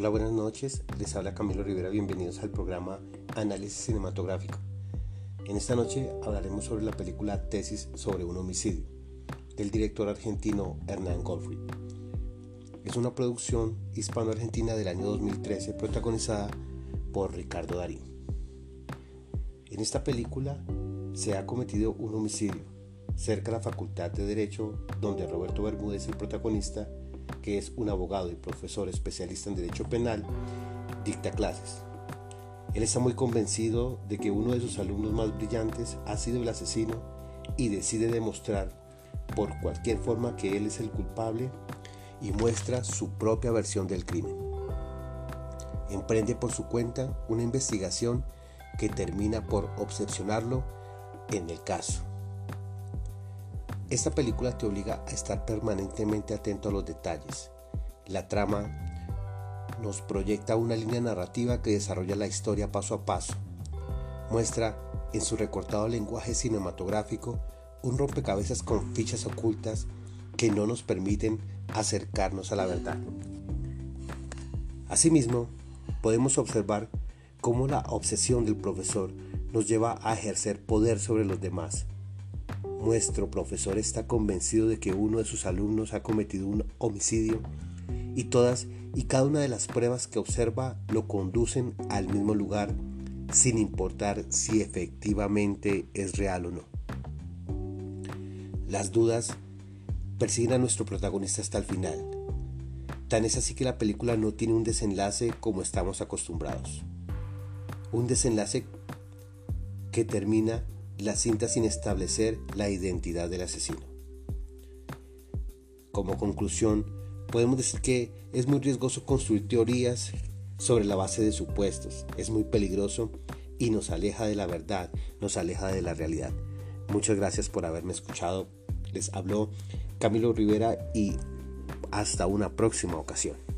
Hola, buenas noches. Les habla Camilo Rivera. Bienvenidos al programa Análisis Cinematográfico. En esta noche hablaremos sobre la película Tesis sobre un homicidio del director argentino Hernán Goldfried. Es una producción hispano-argentina del año 2013 protagonizada por Ricardo Darín. En esta película se ha cometido un homicidio cerca de la Facultad de Derecho donde Roberto Bermúdez, el protagonista, que es un abogado y profesor especialista en Derecho Penal, dicta clases. Él está muy convencido de que uno de sus alumnos más brillantes ha sido el asesino y decide demostrar por cualquier forma que él es el culpable y muestra su propia versión del crimen. Emprende por su cuenta una investigación que termina por obsesionarlo en el caso. Esta película te obliga a estar permanentemente atento a los detalles. La trama nos proyecta una línea narrativa que desarrolla la historia paso a paso. Muestra en su recortado lenguaje cinematográfico un rompecabezas con fichas ocultas que no nos permiten acercarnos a la verdad. Asimismo, podemos observar cómo la obsesión del profesor nos lleva a ejercer poder sobre los demás nuestro profesor está convencido de que uno de sus alumnos ha cometido un homicidio y todas y cada una de las pruebas que observa lo conducen al mismo lugar sin importar si efectivamente es real o no. Las dudas persiguen a nuestro protagonista hasta el final. Tan es así que la película no tiene un desenlace como estamos acostumbrados. Un desenlace que termina la cinta sin establecer la identidad del asesino. Como conclusión, podemos decir que es muy riesgoso construir teorías sobre la base de supuestos, es muy peligroso y nos aleja de la verdad, nos aleja de la realidad. Muchas gracias por haberme escuchado. Les habló Camilo Rivera y hasta una próxima ocasión.